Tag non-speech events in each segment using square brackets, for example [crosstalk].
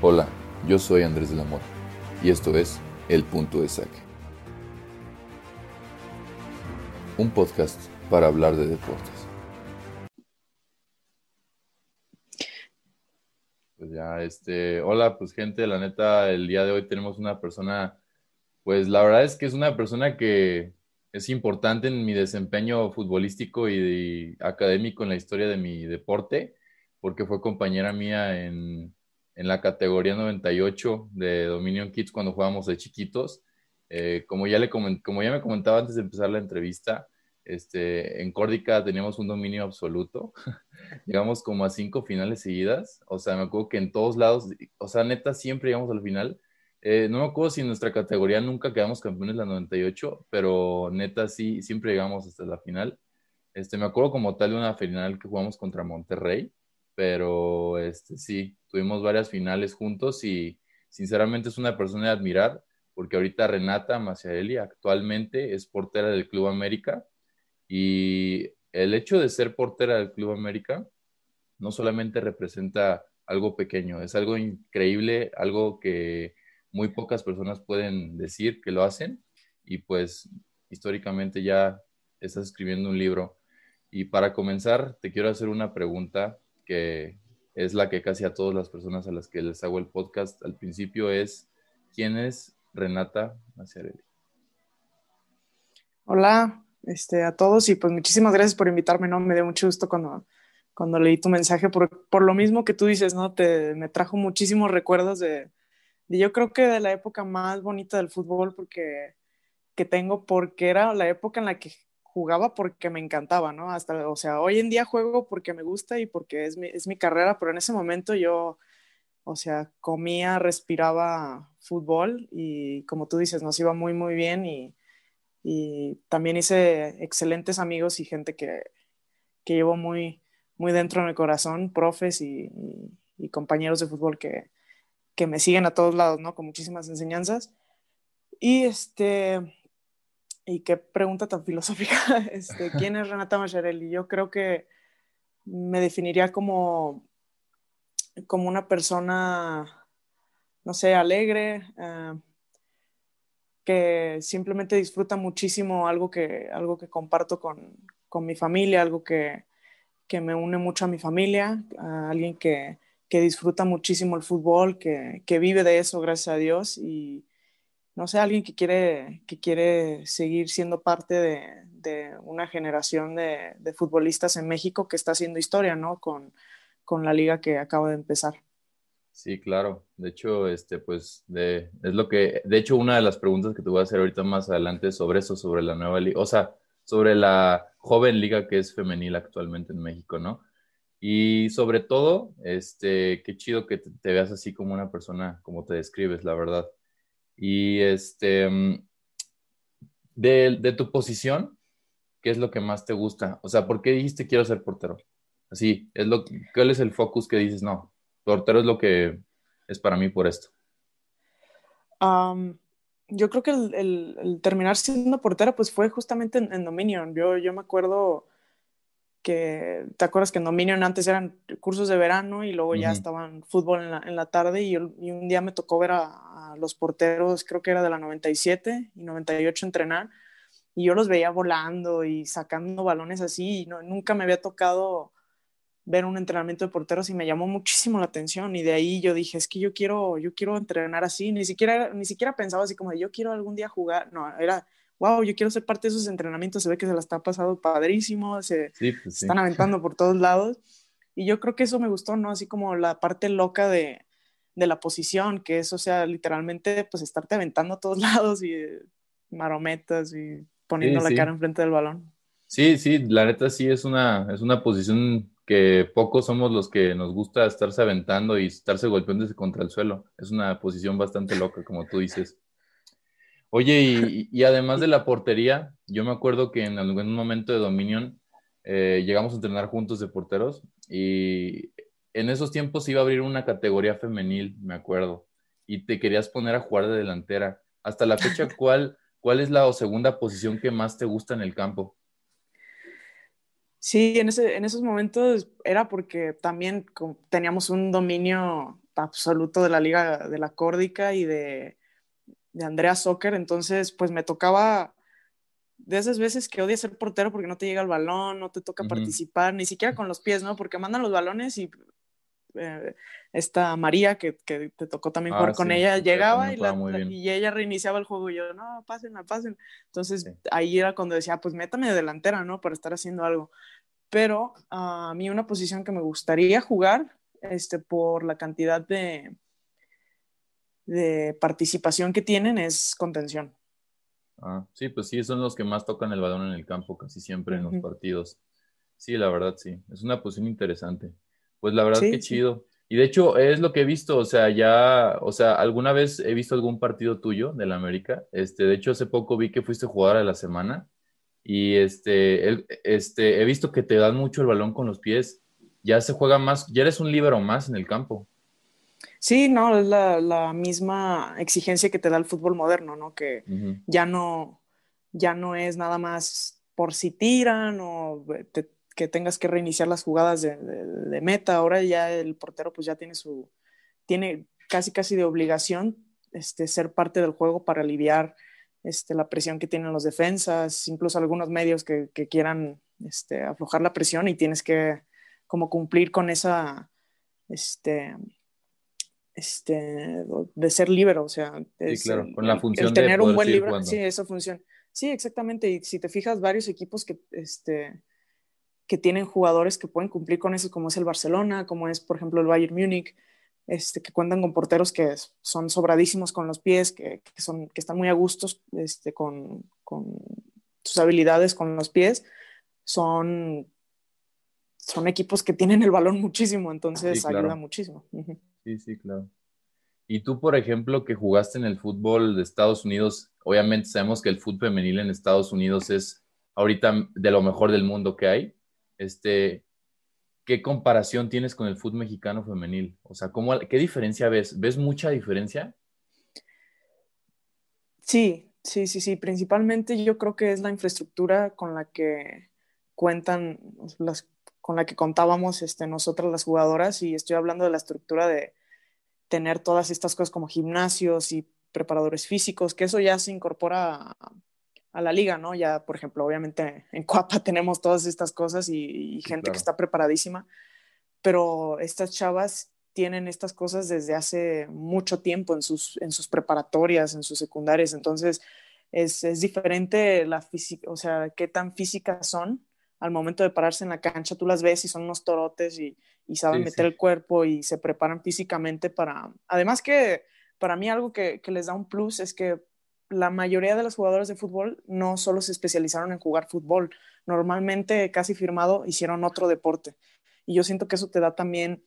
Hola, yo soy Andrés del Amor y esto es El Punto de Saque. Un podcast para hablar de deportes. Pues ya, este, hola, pues gente, la neta, el día de hoy tenemos una persona, pues la verdad es que es una persona que es importante en mi desempeño futbolístico y académico en la historia de mi deporte, porque fue compañera mía en, en la categoría 98 de Dominion Kids cuando jugábamos de chiquitos. Eh, como, ya le como ya me comentaba antes de empezar la entrevista, este, en Córdica teníamos un dominio absoluto. [laughs] llegamos como a cinco finales seguidas. O sea, me acuerdo que en todos lados, o sea, neta, siempre llegamos al final. Eh, no me acuerdo si en nuestra categoría nunca quedamos campeones la 98, pero neta, sí, siempre llegamos hasta la final. Este, me acuerdo como tal de una final que jugamos contra Monterrey, pero este, sí, tuvimos varias finales juntos y sinceramente es una persona de admirar, porque ahorita Renata Maciarelli actualmente es portera del Club América y el hecho de ser portera del Club América no solamente representa algo pequeño, es algo increíble, algo que muy pocas personas pueden decir que lo hacen y pues históricamente ya estás escribiendo un libro. Y para comenzar, te quiero hacer una pregunta que es la que casi a todas las personas a las que les hago el podcast al principio es, ¿quién es Renata Maciarelli? Hola este, a todos y pues muchísimas gracias por invitarme, ¿no? Me dio mucho gusto cuando, cuando leí tu mensaje, por, por lo mismo que tú dices, ¿no? Te, me trajo muchísimos recuerdos de, de, yo creo que de la época más bonita del fútbol porque, que tengo, porque era la época en la que jugaba porque me encantaba, ¿no? Hasta, o sea, hoy en día juego porque me gusta y porque es mi, es mi carrera, pero en ese momento yo, o sea, comía, respiraba fútbol y como tú dices, nos iba muy, muy bien y, y también hice excelentes amigos y gente que, que llevo muy, muy dentro de mi corazón, profes y, y, compañeros de fútbol que, que me siguen a todos lados, ¿no? Con muchísimas enseñanzas. Y este, y qué pregunta tan filosófica. [laughs] Este, ¿Quién es Renata Macharelli? Yo creo que me definiría como, como una persona, no sé, alegre, eh, que simplemente disfruta muchísimo algo que, algo que comparto con, con mi familia, algo que, que, me une mucho a mi familia, alguien que, que disfruta muchísimo el fútbol, que, que, vive de eso, gracias a Dios, y, no sé, alguien que quiere, que quiere seguir siendo parte de, de una generación de, futbolistas en México que está haciendo historia, ¿no? Con, con, la liga que acaba de empezar. Sí, claro. De hecho, este, pues, de, es lo que, de hecho, una de las preguntas que te voy a hacer ahorita más adelante sobre eso, sobre la nueva liga, o sea, sobre la joven liga que es femenil actualmente en México, ¿no? Y sobre todo, este, qué chido que te, te veas así como una persona, como te describes, la verdad. Y este, mm, de, de, tu posición, ¿qué es lo que más te gusta? O sea, ¿por qué dijiste quiero ser portero? Así, es lo, ¿cuál es el focus que dices, no, portero es lo que es para mí por esto? Um, yo creo que el, terminar siendo portera, pues fue justamente en, en Dominion. Yo, yo me acuerdo que, ¿te acuerdas que en Dominion antes eran cursos de verano y luego ya uh -huh. estaban fútbol en la, en la tarde y, y, un día me tocó ver a, los porteros, creo que era de la 97 y 98 entrenar, y yo los veía volando y sacando balones así, y no, nunca me había tocado ver un entrenamiento de porteros y me llamó muchísimo la atención y de ahí yo dije, es que yo quiero, yo quiero entrenar así, ni siquiera, ni siquiera pensaba así como de yo quiero algún día jugar, no, era, wow, yo quiero ser parte de esos entrenamientos, se ve que se la está pasando padrísimo, se sí, pues sí. están aventando por todos lados y yo creo que eso me gustó, ¿no? Así como la parte loca de, de la posición, que es, o sea, literalmente, pues estarte aventando a todos [laughs] lados y marometas y poniendo sí, la sí. cara enfrente del balón. Sí, sí, la neta sí es una, es una posición que pocos somos los que nos gusta estarse aventando y estarse golpeándose contra el suelo. Es una posición bastante loca, como tú dices. Oye, y, y además de [laughs] la portería, yo me acuerdo que en algún momento de Dominion eh, llegamos a entrenar juntos de porteros y en esos tiempos iba a abrir una categoría femenil, me acuerdo, y te querías poner a jugar de delantera. Hasta la fecha, [laughs] ¿cuál, cuál es la segunda posición que más te gusta en el campo? Sí, en, ese, en esos momentos era porque también teníamos un dominio absoluto de la liga de la Córdica y de, de Andrea Soccer, entonces pues me tocaba de esas veces que odias ser portero porque no te llega el balón, no te toca participar, ni siquiera con los pies, ¿no? Porque mandan los balones y eh, esta María, que, que, te tocó también jugar ah, con ella, llegaba y, ella reiniciaba el juego y yo, no, pasen, pasen. Entonces ahí era cuando decía, pues métame de delantera, ¿no? Para estar haciendo algo. Pero a mí una posición que me gustaría jugar, este, por la cantidad de, de participación que tienen, es contención. Ah, sí, pues sí, son los que más tocan el balón en el campo casi siempre en los partidos. Sí, la verdad, sí. Es una posición interesante. Pues la verdad que chido. Y de hecho es lo que he visto, o sea, ya, o sea, alguna vez he visto algún partido tuyo de la América. Este, de hecho hace poco vi que fuiste jugador de la semana y este, este, he visto que te dan mucho el balón con los pies. Ya se juega más, ya eres un líbero más en el campo. Sí, no, es la, misma exigencia que te da el fútbol moderno, ¿no? Que ya no, ya no es nada más por si tiran o te, que tengas que reiniciar las jugadas de, meta. Ahora ya el portero pues ya tiene su, tiene casi casi de obligación este, ser parte del juego para aliviar este, la presión que tienen los defensas, incluso algunos medios que, quieran este, aflojar la presión y tienes que como cumplir con esa, este, este, de ser libre, o sea, sí, claro, con la función el tener un buen libro, sí, esa función. Sí, exactamente, y si te fijas, varios equipos que, este, que tienen jugadores que pueden cumplir con eso, como es el Barcelona, como es, por ejemplo, el Bayern Múnich, este, que cuentan con porteros que son sobradísimos con los pies, que, son, que están muy a gustos este, con, sus habilidades con los pies, son, son equipos que tienen el balón muchísimo, entonces ayuda muchísimo. Sí, sí, claro. Y tú, por ejemplo, que jugaste en el fútbol de Estados Unidos, obviamente sabemos que el fútbol femenil en Estados Unidos es ahorita de lo mejor del mundo que hay. Este, ¿qué comparación tienes con el fútbol mexicano femenil? O sea, ¿cómo, ¿qué diferencia ves? ¿Ves mucha diferencia? Sí, sí, sí, sí. Principalmente yo creo que es la infraestructura con la que cuentan, las, con la que contábamos este, nosotras las jugadoras, y estoy hablando de la estructura de tener todas estas cosas como gimnasios y preparadores físicos, que eso ya se incorpora a la liga, ¿no? Ya, por ejemplo, obviamente en Coapa [laughs] tenemos todas estas cosas y, gente que está preparadísima, pero estas chavas tienen estas cosas desde hace mucho tiempo en sus, en sus preparatorias, en sus secundarias, entonces es, es diferente la física, o sea, qué tan físicas son al momento de pararse en la cancha, tú las ves y son unos torotes y, y saben meter el cuerpo y se preparan físicamente para, además que para mí algo que, que les da un plus es que la mayoría de los jugadores de fútbol no solo se especializaron en jugar fútbol, normalmente casi firmado hicieron otro deporte. Y yo siento que eso te da también,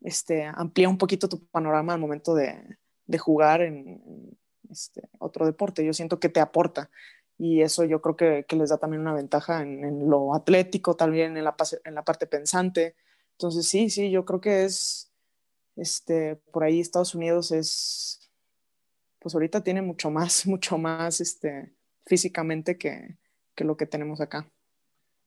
este, amplía un poquito tu panorama al momento de, jugar en, este, otro deporte. Yo siento que te aporta. Y eso yo creo que, les da también una ventaja en, lo atlético, también en la, en la parte pensante. Entonces, sí, sí, yo creo que es, este, por ahí Estados Unidos es pues ahorita tiene mucho más, [laughs] mucho más este, físicamente que, lo que tenemos acá.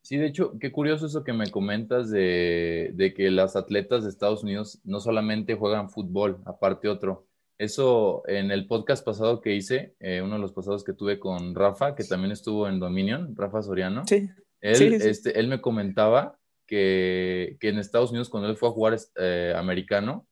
Sí, de hecho, qué curioso eso que me comentas de, que las atletas de Estados Unidos no solamente juegan fútbol, aparte otro. Eso en el podcast pasado que hice, eh, uno de los pasados que tuve con Rafa, que también estuvo en Dominion, Rafa Soriano. Sí. Él, Este, él me comentaba que, en Estados Unidos, cuando él fue a jugar eh, americano,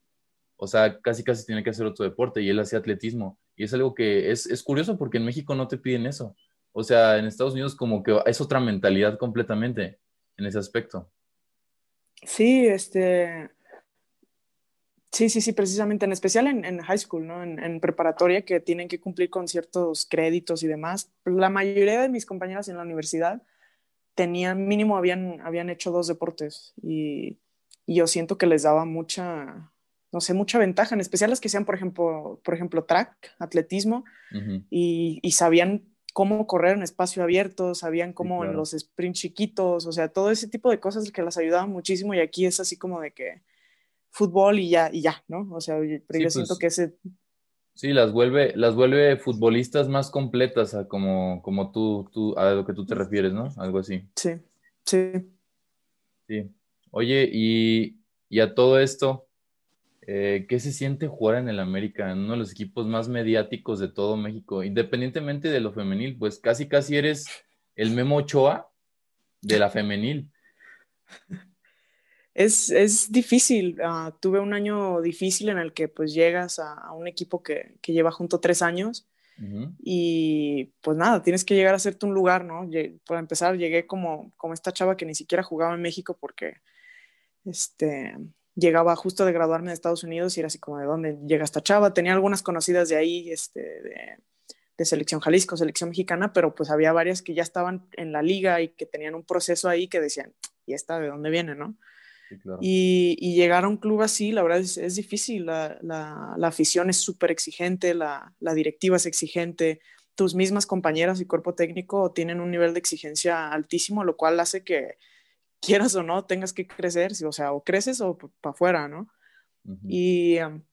o sea, casi casi tiene que hacer otro deporte y él hacía atletismo. Y es algo que es, curioso porque en México no te piden eso. O sea, en Estados Unidos como que es otra mentalidad completamente en ese aspecto. Sí, este... Sí, sí, sí, precisamente, en especial en, high school, ¿no? En, preparatoria que tienen que cumplir con ciertos créditos y demás. La mayoría de mis compañeras en la universidad tenían, mínimo habían, habían hecho dos deportes y, y yo siento que les daba mucha, no sé, mucha ventaja, en especial las que sean, por ejemplo, por ejemplo track, atletismo, y, sabían cómo correr en espacio abierto, sabían cómo en los sprints chiquitos, o sea, todo ese tipo de cosas que las ayudaban muchísimo y aquí es así como de que fútbol y ya, y ya, ¿no? O sea, pero yo siento pues que ese... Sí, las vuelve, las vuelve futbolistas más completas, a como, como tú, tú, a lo que tú te refieres, ¿no? Algo así. Sí, sí. Sí. Oye, y, y a todo esto, eh, ¿qué se siente jugar en el América, en uno de los equipos más mediáticos de todo México? Independientemente de lo femenil, pues casi casi eres el Memo Ochoa de la femenil. Es, difícil. Ah, tuve un año difícil en el que pues llegas a, un equipo que, lleva junto tres años y pues nada, tienes que llegar a hacerte un lugar, ¿no? Para empezar, llegué como, como esta chava que ni siquiera jugaba en México porque este, llegaba justo de graduarme de Estados Unidos y era así como de dónde llega esta chava. Tenía algunas conocidas de ahí, este, de, de selección Jalisco, selección mexicana, pero pues había varias que ya estaban en la liga y que tenían un proceso ahí que decían, ¿y esta de dónde viene, no? Y, llegar a un club así, la verdad es, difícil. La, la, afición es súper exigente, la, la, directiva es exigente, tus mismas compañeras y cuerpo técnico tienen un nivel de exigencia altísimo, lo cual hace que quieras o no tengas que crecer, o sea, o creces o para afuera, ¿no? Y um,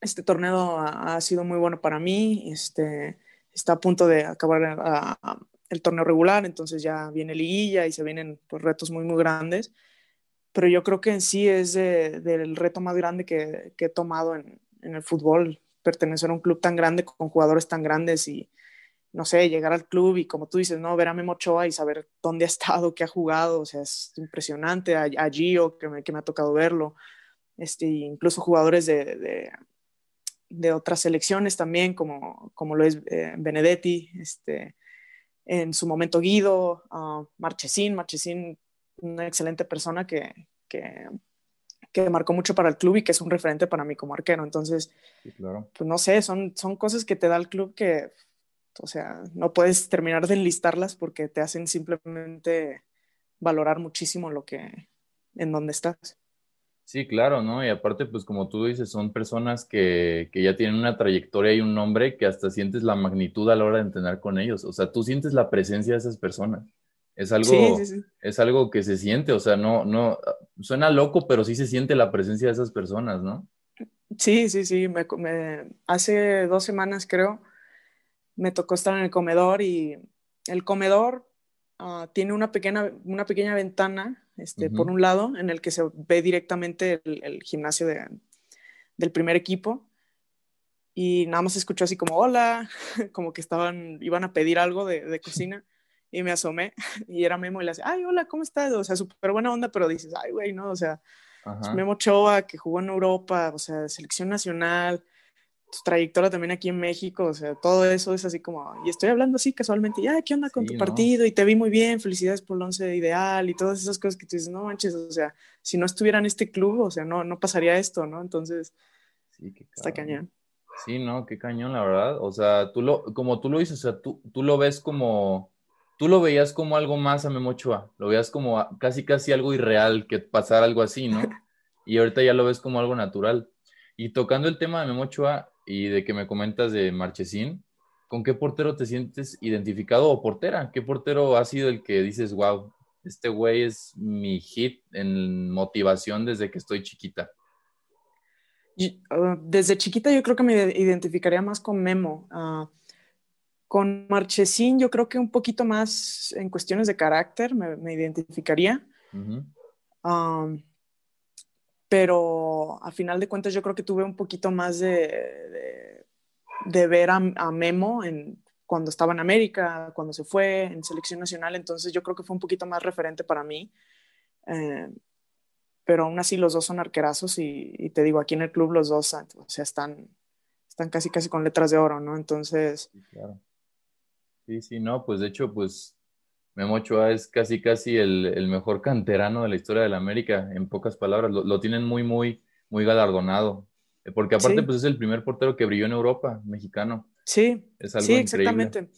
este torneo ha, sido muy bueno para mí, este, está a punto de acabar el torneo regular, entonces ya viene liguilla y se vienen pues, retos muy, muy grandes pero yo creo que en sí es del reto más grande que, he tomado en, el fútbol, pertenecer a un club tan grande con jugadores tan grandes y, no sé, llegar al club y como tú dices, ¿no? Ver a Memo y saber dónde ha estado, qué ha jugado, o sea, es impresionante. A, Gio, que me, que me, ha tocado verlo, este, incluso jugadores de, de, otras selecciones también, como, como lo es eh, Benedetti, este, en su momento Guido, uh, Marchesín, Marchesín una excelente persona que, que, que, marcó mucho para el club y que es un referente para mí como arquero. Entonces, pues no sé, son, son cosas que te da el club que, o sea, no puedes terminar de enlistarlas porque te hacen simplemente valorar muchísimo lo que, en donde estás. Sí, claro, ¿no? Y aparte, pues como tú dices, son personas que, que, ya tienen una trayectoria y un nombre que hasta sientes la magnitud a la hora de entrenar con ellos. O sea, tú sientes la presencia de esas personas. Es algo, es algo que se siente, o sea, no, no, suena loco, pero sí se siente la presencia de esas personas, ¿no? Sí, sí, sí. Me, hace dos semanas, creo, me tocó estar en el comedor y el comedor ah, tiene una pequeña, una pequeña ventana este, por un lado en el que se ve directamente el, gimnasio de, del primer equipo y nada más escuchó así como hola, [laughs] como que estaban, iban a pedir algo de, de cocina y me asomé [laughs] y era Memo y le decía, ay, hola, ¿cómo estás? O sea, súper buena onda, pero dices, ay, güey, ¿no? O sea, Memo Choa, que jugó en Europa, o sea, selección nacional, tu trayectoria también aquí en México, o sea, todo eso es así como, y estoy hablando así casualmente, ya, ¿qué onda con tu partido? Y te vi muy bien, felicidades por el once ideal y todas esas cosas que tú dices, no manches, o sea, si no estuviera en este club, o sea, no, no pasaría esto, ¿no? Entonces, sí, está cañón. Sí, no, qué cañón, la verdad. O sea, tú lo, como tú lo dices, o sea, tú, tú lo ves como, tú lo veías como algo más a Memochoa, lo veías como casi casi algo irreal que pasara algo así, ¿no? [laughs] Y ahorita ya lo ves como algo natural. Y tocando el tema de Memochoa y de que me comentas de Marchesín, ¿con qué portero te sientes identificado o portera? ¿Qué portero ha sido el que dices, wow, este güey es mi hit en motivación desde que estoy chiquita? Ah, desde chiquita yo creo que me identificaría más con Memo. Uh, con Marchesín yo creo que un poquito más en cuestiones de carácter me, identificaría. pero a final de cuentas yo creo que tuve un poquito más de, de, ver a, Memo en, cuando estaba en América, cuando se fue en selección nacional, entonces yo creo que fue un poquito más referente para mí. Eh, pero aún así los dos son arquerazos y, te digo, aquí en el club los dos, o sea, están, están casi casi con letras de oro, ¿no? Entonces, claro. Sí, sí, no, pues de hecho, pues Memo Ochoa es casi, casi el, mejor canterano de la historia de la América, en pocas palabras. Lo, tienen muy, muy, muy galardonado. Eh, porque aparte, pues es el primer portero que brilló en Europa, mexicano. Sí, es algo sí, exactamente.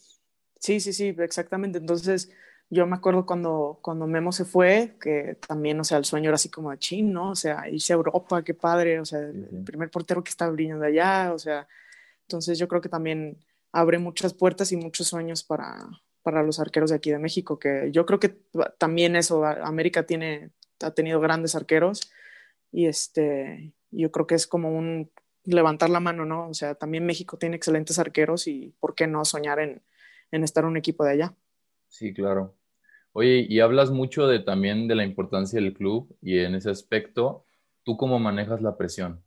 Sí, sí, sí, exactamente. Entonces, yo me acuerdo cuando, cuando Memo se fue, que también, o sea, el sueño era así como de chin, ¿no? O sea, irse a Europa, qué padre, o sea, el primer portero que está brillando allá, o sea, entonces yo creo que también abre muchas puertas y muchos sueños para, para los arqueros de aquí de México, que yo creo que también eso, América tiene, ha tenido grandes arqueros y este, yo creo que es como un levantar la mano, ¿no? O sea, también México tiene excelentes arqueros y ¿por qué no soñar en, en estar un equipo de allá? Sí, claro. Oye, y hablas mucho de también de la importancia del club y en ese aspecto, ¿tú cómo manejas la presión?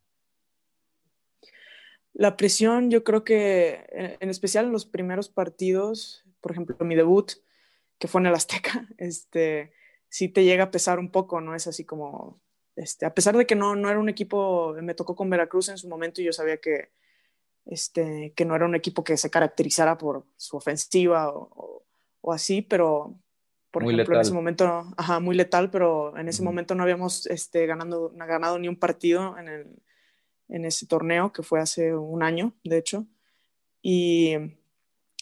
La presión, yo creo que en, especial en los primeros partidos, por ejemplo, mi debut, que fue en el Azteca, [laughs] este, sí te llega a pesar un poco, ¿no? Es así como, este, a pesar de que no, no era un equipo, me tocó con Veracruz en su momento y yo sabía que, este, que no era un equipo que se caracterizara por su ofensiva o, o, así, pero por ejemplo en ese momento, ajá, muy letal, pero en ese momento no habíamos este, ganando, ganado ni un partido en, el, en ese torneo que fue hace un año, de hecho. Y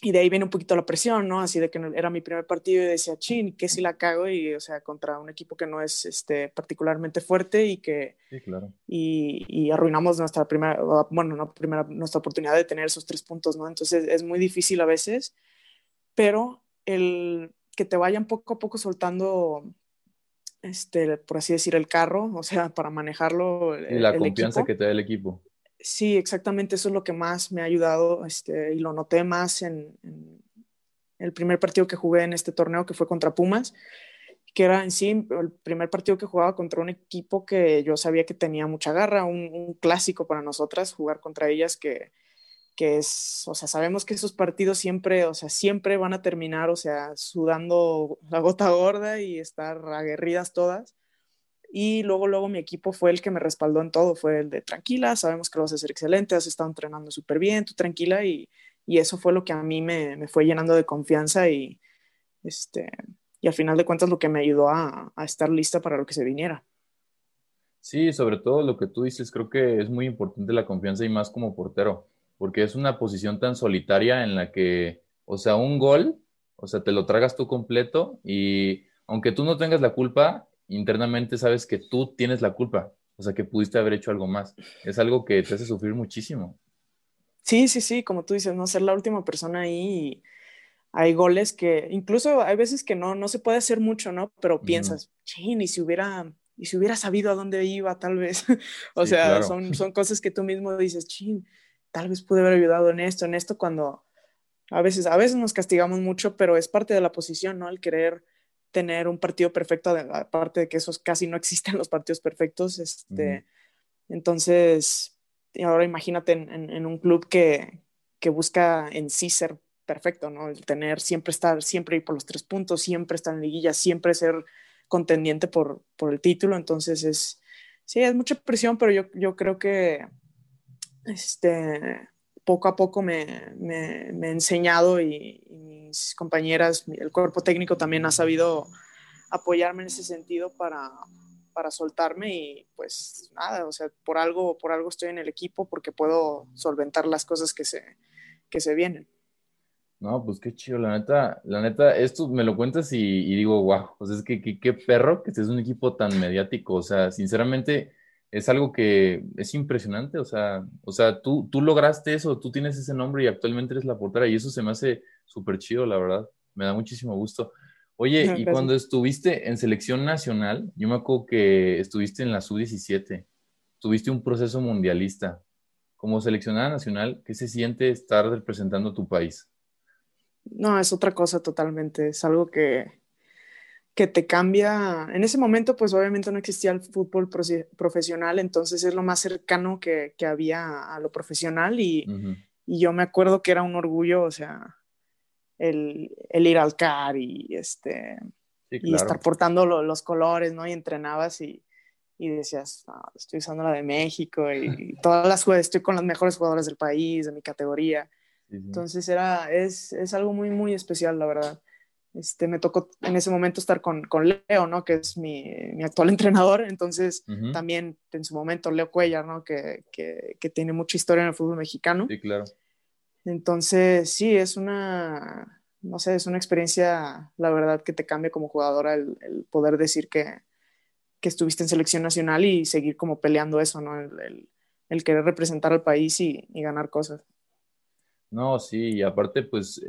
y de ahí viene un poquito la presión, ¿no? Así de que era mi primer partido y decía, chin, ¿qué si la cago? Y, o sea, contra un equipo que no es este, particularmente fuerte y que... Sí, claro. Y, y arruinamos nuestra primera, bueno, no primera, nuestra oportunidad de tener esos tres puntos, ¿no? Entonces es muy difícil a veces, pero el que te vayan poco a poco soltando, este, por así decir, el carro, o sea, para manejarlo. Y la confianza que te da el equipo. Sí, exactamente, eso es lo que más me ha ayudado este, y lo noté más en, el primer partido que jugué en este torneo, que fue contra Pumas, que era en sí el primer partido que jugaba contra un equipo que yo sabía que tenía mucha garra, un, clásico para nosotras, jugar contra ellas, que, que, es, o sea, sabemos que esos partidos siempre, o sea, siempre van a terminar, o sea, sudando la gota gorda y estar aguerridas todas y luego, luego mi equipo fue el que me respaldó en todo, fue el de tranquila, sabemos que lo vas a hacer excelente, has estado entrenando súper bien, tú tranquila y, y, eso fue lo que a mí me, me, fue llenando de confianza y, este, y al final de cuentas lo que me ayudó a, a estar lista para lo que se viniera. Sí, sobre todo lo que tú dices, creo que es muy importante la confianza y más como portero, porque es una posición tan solitaria en la que, o sea, un gol, o sea, te lo tragas tú completo y aunque tú no tengas la culpa, internamente sabes que tú tienes la culpa, o sea, que pudiste haber hecho algo más. Es algo que te hace sufrir muchísimo. Sí, sí, sí, como tú dices, no ser la última persona ahí. hay goles que, incluso hay veces que no, no se puede hacer mucho, ¿no? Pero piensas, chin, y si hubiera, y si hubiera sabido a dónde iba, tal vez. [laughs] o sea, son, [laughs] son cosas que tú mismo dices, chin, tal vez pude haber ayudado en esto, en esto, cuando a veces, a veces nos castigamos mucho, pero es parte de la posición, ¿no? El querer tener un partido perfecto, aparte de que esos casi no [laughs] existen los partidos perfectos. Este, Entonces, ahora imagínate en, un club que, que, busca en sí ser perfecto, ¿no? El tener, siempre estar, siempre ir por los tres puntos, siempre estar en liguilla, siempre ser contendiente por, por el título. Entonces, es, sí, es mucha presión, pero yo, yo creo que este, poco a poco me, me, me he enseñado y, mis compañeras, el cuerpo técnico también ha sabido apoyarme en ese sentido para, para soltarme y pues nada, o sea, por algo, por algo estoy en el equipo porque puedo solventar las cosas que se, que se vienen. No, pues qué chido, la neta, la neta, esto me lo cuentas y, digo, wow, pues es que qué perro que estés un equipo tan mediático, o sea, sinceramente, es algo que es impresionante, o sea, o sea tú, tú lograste eso, tú tienes ese nombre y actualmente eres la portera y eso se me hace súper chido, la verdad, me da muchísimo gusto. Oye, y cuando estuviste en selección nacional, yo me acuerdo que estuviste en la sub-17, tuviste un proceso mundialista. Como seleccionada nacional, ¿qué se siente estar representando a tu país? No, es otra cosa totalmente, es algo que, que te cambia. En ese momento, pues obviamente no existía el fútbol profesional, entonces es lo más cercano que, que había a lo profesional y, y, yo me acuerdo que era un orgullo, o sea, el, el ir al CAR y, este, y estar portando los colores, ¿no? Y entrenabas y, y decías, estoy usando la de México y, todas las estoy con los mejores jugadores del país, de mi categoría. Entonces era, es, es algo muy, muy especial, la verdad. Este, me tocó en ese momento estar con, con Leo, ¿no? Que es mi, mi actual [laughs] entrenador. Entonces, también en su momento Leo Cuellar, ¿no? Que, que, que, tiene mucha historia en el fútbol mexicano. Sí, claro. Entonces, sí, es una, no sé, es una experiencia, la verdad, que te cambia como jugadora el, el poder decir que, que, estuviste en selección nacional y seguir como peleando eso, ¿no? El, el, el querer representar al país y, y ganar cosas. No, sí, y aparte, pues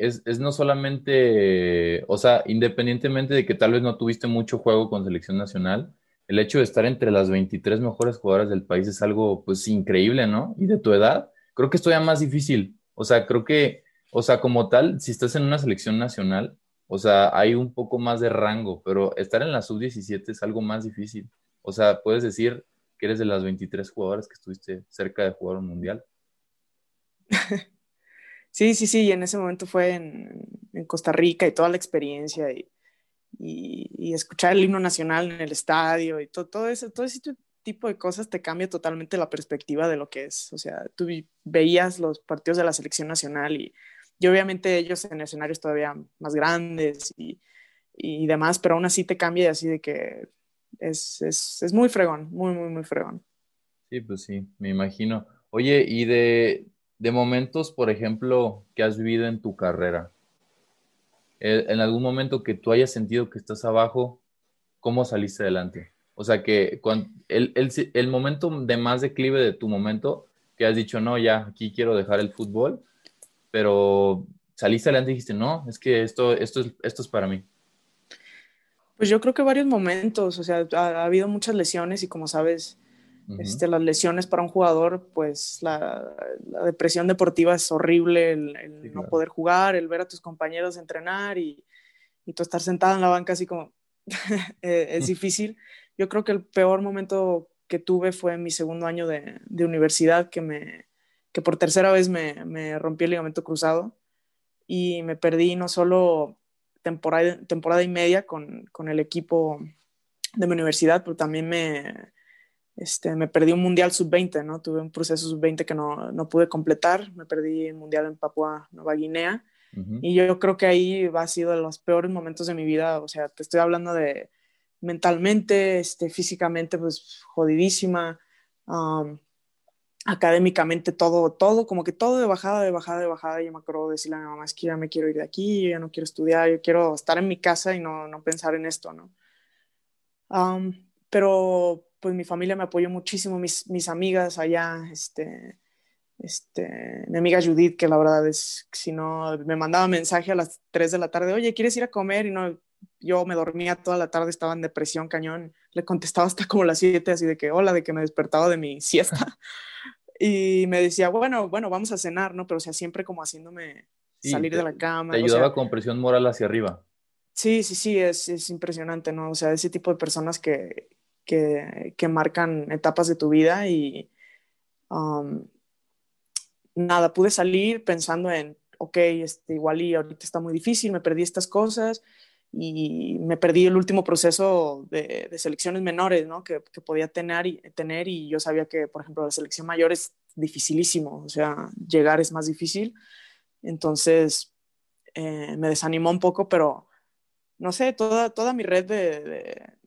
es, no solamente, o sea, independientemente de que tal vez no tuviste mucho juego con selección nacional, el hecho de estar entre las 23 mejores jugadoras del país es algo pues increíble, ¿no? Y de tu edad, creo que es todavía más difícil. O sea, creo que, o sea, como tal, si estás en una selección nacional, o sea, hay un poco más de rango, pero estar en la sub-17 es algo más difícil. O sea, puedes decir que eres de las 23 jugadoras que estuviste cerca de jugar un mundial. [laughs] sí, sí, sí, y en ese momento fue en, Costa Rica y toda la experiencia y, y, escuchar el himno nacional en el estadio y todo, todo, eso, todo ese tipo de cosas te cambia totalmente la perspectiva de lo que es. O sea, tú veías los partidos de la selección nacional y, y obviamente ellos en escenarios todavía más grandes y, y demás, pero aún así te cambia así de que es, es, es, muy fregón, muy, muy, muy fregón. Sí, pues sí, me imagino. Oye, y de, de momentos, por ejemplo, que has vivido en tu carrera, en algún momento que tú hayas sentido que estás abajo, ¿cómo saliste adelante? O sea, que el, el, el, momento de más declive de tu momento, que has dicho, no, ya, aquí quiero dejar el fútbol, pero saliste adelante y dijiste, no, es que esto, esto, es, esto es para mí. Pues yo creo que varios momentos, o sea, ha habido muchas lesiones y como sabes, este, las lesiones para un jugador, pues la, la depresión deportiva es horrible, el, no poder jugar, el ver a tus compañeros entrenar y, y tú estar sentado en la banca así como [laughs] eh, es [laughs] difícil. Yo creo que el peor momento que tuve fue en mi segundo año de, de universidad, que, me, que por tercera vez me, me, rompí el ligamento cruzado y me perdí no solo temporada, temporada y media con, con el equipo de mi universidad, pero también me, este, me perdí un mundial sub-20, ¿no? Tuve un proceso sub-20 que no, no, pude completar, me perdí el mundial en Papua Nueva Guinea y yo, creo que ahí ha sido de los peores momentos de mi vida, o sea, te estoy hablando de mentalmente, este, físicamente, pues jodidísima, académicamente todo, todo, como que todo de bajada, de bajada, de bajada, y yo me acuerdo de decirle a mi mamá, es que ya me quiero ir de aquí, yo ya no quiero estudiar, yo quiero estar en mi casa y no, no pensar en esto, ¿no? pero pues mi familia me apoyó muchísimo, mis, mis amigas allá, este, este, mi amiga Judith, que la verdad es, si no, me mandaba mensaje a las 3 de la tarde, oye, ¿quieres ir a comer? Y no, yo me dormía toda la tarde, estaba en depresión cañón, le contestaba hasta como las 7, así de que, hola, de que me despertaba de mi siesta. [laughs] y me decía, bueno, bueno, vamos a cenar, ¿no? Pero o sea, siempre como haciéndome salir de la cama. Te ayudaba con presión moral hacia arriba. Sí, sí, sí, es, es impresionante, ¿no? O sea, ese tipo de personas que, que, marcan etapas de tu vida y um, nada, pude salir pensando en, ok, este, igual y ahorita está muy difícil, me perdí estas cosas y me perdí el último proceso de, selecciones menores, ¿no? Que, podía tener y, tener y yo sabía que, por ejemplo, la selección mayor es dificilísimo, o sea, llegar es más difícil. Entonces, eh, me desanimó un poco, pero no sé, toda, toda mi red de, de,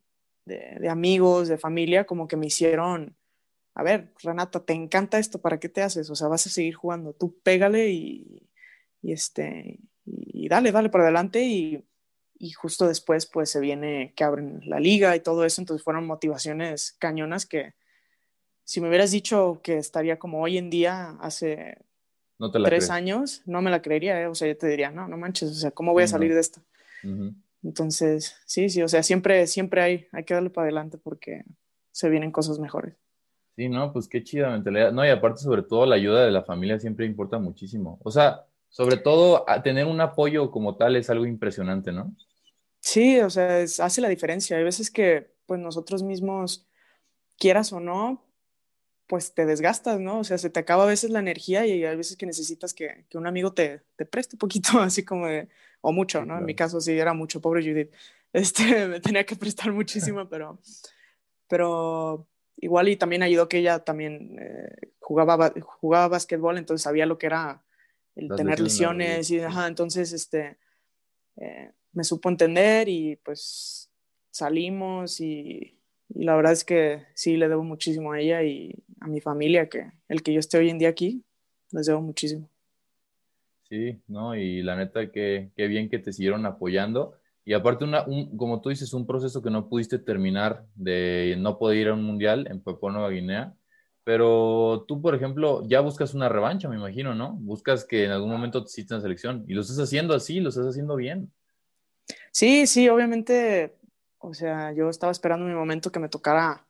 amigos, de familia, como que me hicieron, a ver, Renata, te encanta esto, ¿para qué te haces? O sea, vas a seguir jugando, tú pégale y, y este, y dale, dale para adelante y, y, justo después pues se viene que abren la liga y todo eso, entonces fueron motivaciones cañonas que si me hubieras dicho que estaría como hoy en día hace tres años, no me la creería, ¿eh? o sea, yo te diría, no, no manches, o sea, ¿cómo voy a salir de esto? Entonces, sí, sí, o sea, siempre, siempre hay, hay que darle para adelante porque se vienen cosas mejores. Sí, no, pues qué chida mentalidad. No, y aparte, sobre todo, la ayuda de la familia siempre importa muchísimo. O sea, sobre todo, tener un apoyo como tal es algo impresionante, ¿no? Sí, o sea, hace la diferencia. Hay veces que, pues, nosotros mismos, quieras o no, pues te desgastas, ¿no? O sea, se te acaba a veces la energía y hay veces que necesitas que, que un amigo te, te preste un poquito, [laughs] así como de, o mucho, ¿no? En mi caso sí era mucho, pobre Judith. [laughs] Este, me tenía que prestar muchísimo, [laughs] pero, pero igual y también ayudó que ella también eh, jugaba, jugaba básquetbol, entonces sabía lo que era el tener lesiones y, ajá, entonces, este, eh, me supo entender y pues salimos y, y, la verdad es que sí le debo muchísimo a ella y a mi familia, que el que yo esté hoy en día aquí, les debo muchísimo. Sí, ¿no? Y la neta, qué, qué bien que te siguieron apoyando. Y aparte, una, un, como tú dices, un proceso que no pudiste terminar de no poder ir a un mundial en Papua Nueva Guinea. Pero tú, por ejemplo, ya buscas una revancha, me imagino, ¿no? Buscas que en algún momento te en selección. Y lo estás haciendo así, lo estás haciendo bien. Sí, sí, obviamente. O sea, yo estaba esperando mi momento que me tocara,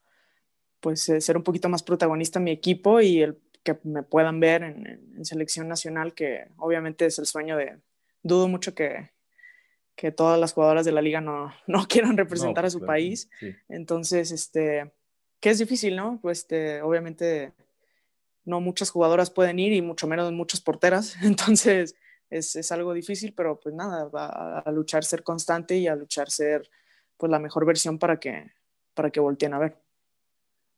pues, eh, ser un poquito más protagonista en mi equipo y el que me puedan ver en, selección nacional, que obviamente es el sueño de, dudo mucho que, que todas las jugadoras de la liga no, [laughs] no quieran representar a pues, su país. Entonces, este, que es difícil, ¿no? Pues este, obviamente no muchas jugadoras pueden ir y mucho menos muchas porteras, [laughs] entonces es, es algo difícil, pero pues nada, va a, luchar ser constante y a luchar ser pues la mejor versión para que, para que volteen a ver.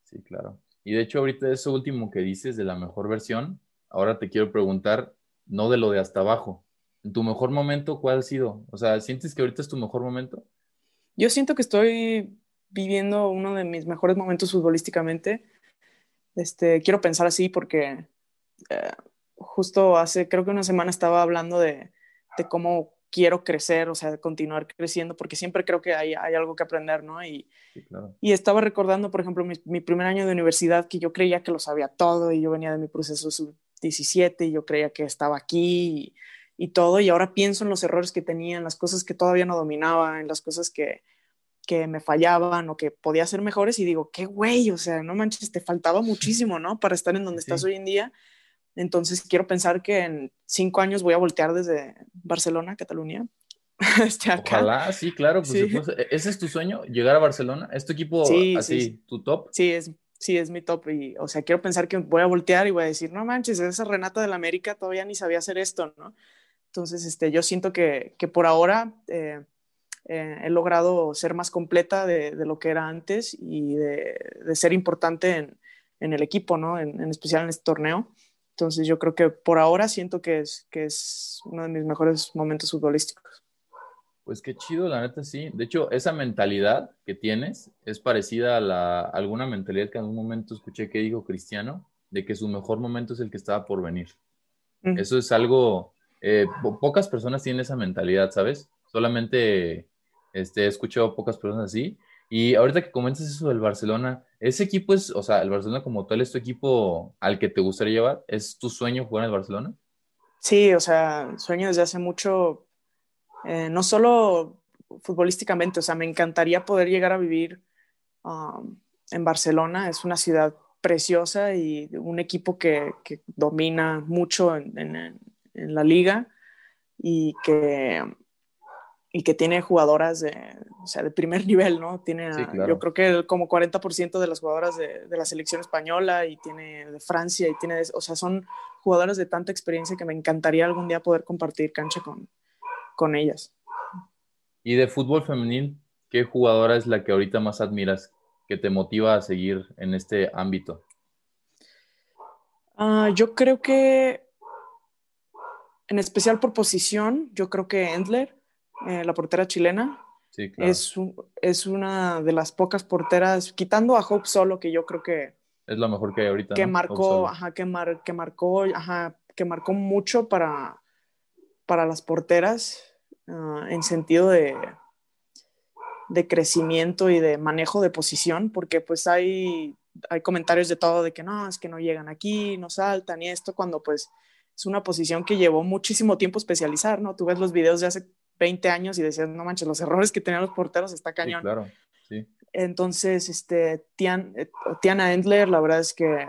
Sí, claro. Y de hecho ahorita eso último que dices de la mejor versión, ahora te quiero preguntar, no de lo de hasta abajo, en tu mejor momento, ¿cuál ha sido? O sea, ¿sientes que ahorita es tu mejor momento? Yo siento que estoy viviendo uno de mis mejores momentos futbolísticamente. Este, quiero pensar así porque eh, justo hace, creo que una semana estaba hablando de, de, cómo quiero crecer, o sea, continuar creciendo, porque siempre creo que hay, hay algo que aprender, ¿no? Y, y estaba recordando, por ejemplo, mi, mi, primer año de universidad, que yo creía que lo sabía todo y yo venía de mi proceso sub-17 y yo creía que estaba aquí y, y, todo, y ahora pienso en los errores que tenía, en las cosas que todavía no dominaba, en las cosas que, que me fallaban o que podía ser mejores y digo, qué güey, o sea, no manches, te faltaba muchísimo, ¿no? Para estar en donde estás hoy en día. Entonces quiero pensar que en cinco años voy a voltear desde Barcelona, Cataluña. [laughs] Este, acá. Ojalá, sí, claro, pues, e-, ¿Ese es tu sueño? ¿Llegar a Barcelona? ¿Es tu equipo así, tu top? Sí, es, sí, es mi top. Y, o sea, quiero pensar que voy a voltear y voy a decir, no manches, esa Renata del América todavía ni sabía hacer esto, ¿no? Entonces, este, yo siento que, que por ahora eh, eh, he logrado ser más completa de, de, lo que era antes y de, de ser importante en, en, el equipo, ¿no? En, en, especial en este torneo. Entonces yo creo que por ahora siento que es, que es uno de mis mejores momentos futbolísticos. Pues qué chido, la neta sí. De hecho, esa mentalidad que tienes es parecida a, la, a alguna mentalidad que en algún momento escuché que dijo Cristiano, de que su mejor momento es el que estaba por venir. Mm. Eso es algo, eh, pocas personas tienen esa mentalidad, ¿sabes? Solamente este, he escuchado pocas personas así. Y ahorita que comentas eso del Barcelona, ese equipo es, o sea, el Barcelona como tal es tu equipo al que te gustaría llevar. ¿Es tu sueño jugar en el Barcelona? Sí, o sea, sueño desde hace mucho, eh, no solo futbolísticamente, o sea, me encantaría poder llegar a vivir um, en Barcelona. Es una ciudad preciosa y un equipo que, que domina mucho en, en, en la liga y que y que tiene jugadoras de, o sea, de primer [laughs] nivel, ¿no? Tiene, yo creo que como 40% de las jugadoras de, de, la selección española y tiene de Francia y tiene, o sea, son jugadoras de tanta experiencia que me encantaría algún día poder compartir cancha con, con ellas. Y de fútbol femenil, ¿qué jugadora es la que ahorita más admiras, que te motiva a seguir en este ámbito? Uh, yo creo que, en especial por posición, yo creo que Endler eh, la portera chilena. Sí, claro. es, es, una de las pocas porteras, quitando a Hope Solo, que yo creo que... Es la mejor que hay ahorita. Que marcó, ajá, que, mar, que marcó, ajá, que marcó mucho para, para las porteras uh, en sentido de, de crecimiento y de manejo de posición, porque pues hay, hay comentarios de todo de que no, es que no llegan aquí, no saltan y esto, cuando pues es una posición que llevó muchísimo tiempo especializar, ¿no? Tú ves los videos de hace 20 años y decías, no manches, los errores que tenían los porteros está cañón. Sí, claro, sí. Entonces, este, Tian, eh, Tiana Endler, la verdad es que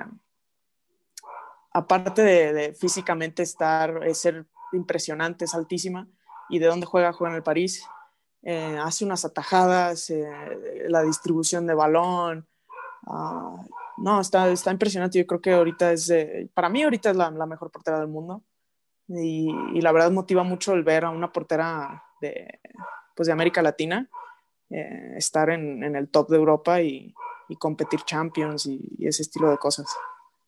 aparte de, de físicamente estar, es ser impresionante, es altísima, y de dónde juega, juega en el París, eh, hace unas atajadas, eh, la distribución de balón, uh, no, está, está impresionante, yo creo que ahorita es, eh, para mí ahorita es la, la mejor portera del mundo, y, y, la verdad motiva mucho el ver a una portera de, pues de América Latina eh, estar en, en, el top de Europa y, y competir Champions y, y, ese estilo de cosas.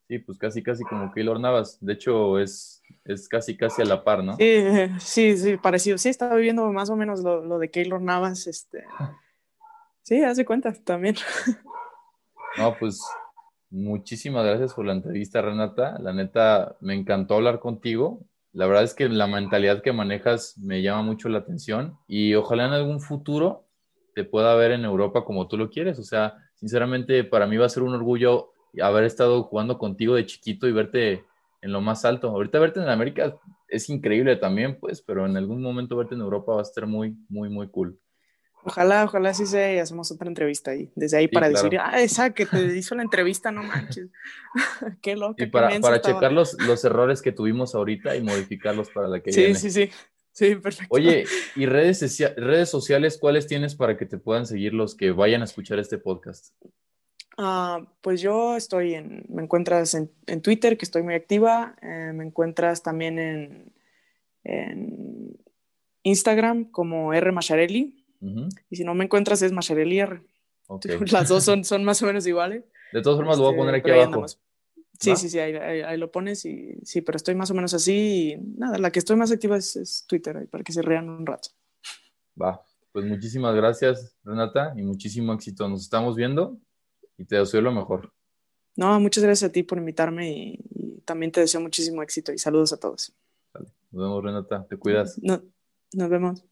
Sí, pues casi, casi como Keylor Navas. De hecho, es, es casi, casi a la par, ¿no? Sí, sí, sí, parecido. Sí, estaba viendo más o menos lo, lo de Keylor Navas. Este... [laughs] Sí, hace cuenta también. [laughs] No, pues muchísimas gracias por la entrevista, Renata. La neta, me encantó hablar contigo. La verdad es que la mentalidad que manejas me llama mucho la atención y ojalá en algún futuro te pueda ver en Europa como tú lo quieres. O sea, sinceramente para mí va a ser un orgullo haber estado jugando contigo de chiquito y verte en lo más alto. Ahorita verte en América es increíble también, pues, pero en algún momento verte en Europa va a estar muy, muy, muy cool. Ojalá, ojalá sí sea y hacemos otra entrevista ahí, desde ahí sí, para claro. decir, ah, esa que te hizo la entrevista, no manches. [laughs] qué loco. Y para, para checar los, los, errores que tuvimos ahorita y modificarlos para la que sí, viene. Sí, sí, sí. perfecto. Oye, ¿y redes, redes sociales cuáles tienes para que te puedan seguir los que vayan a escuchar este podcast? Ah, pues yo estoy en, me encuentras en, Twitter, que estoy muy activa, eh, me encuentras también en, Instagram como R Macharelli, y si no me encuentras es Macharelli R. [laughs] Las dos son, son más o menos iguales. De todas formas, lo voy a poner este, aquí abajo. Sí, sí, sí, ahí, lo pones y sí, pero estoy más o menos así y nada, la que estoy más activa es, Twitter, para que se rean un rato. Va, pues muchísimas gracias, Renata, y muchísimo éxito. Nos estamos viendo y te deseo lo mejor. No, muchas gracias a ti por invitarme y, también te deseo muchísimo éxito y saludos a todos. Nos vemos, Renata, te cuidas. nos vemos.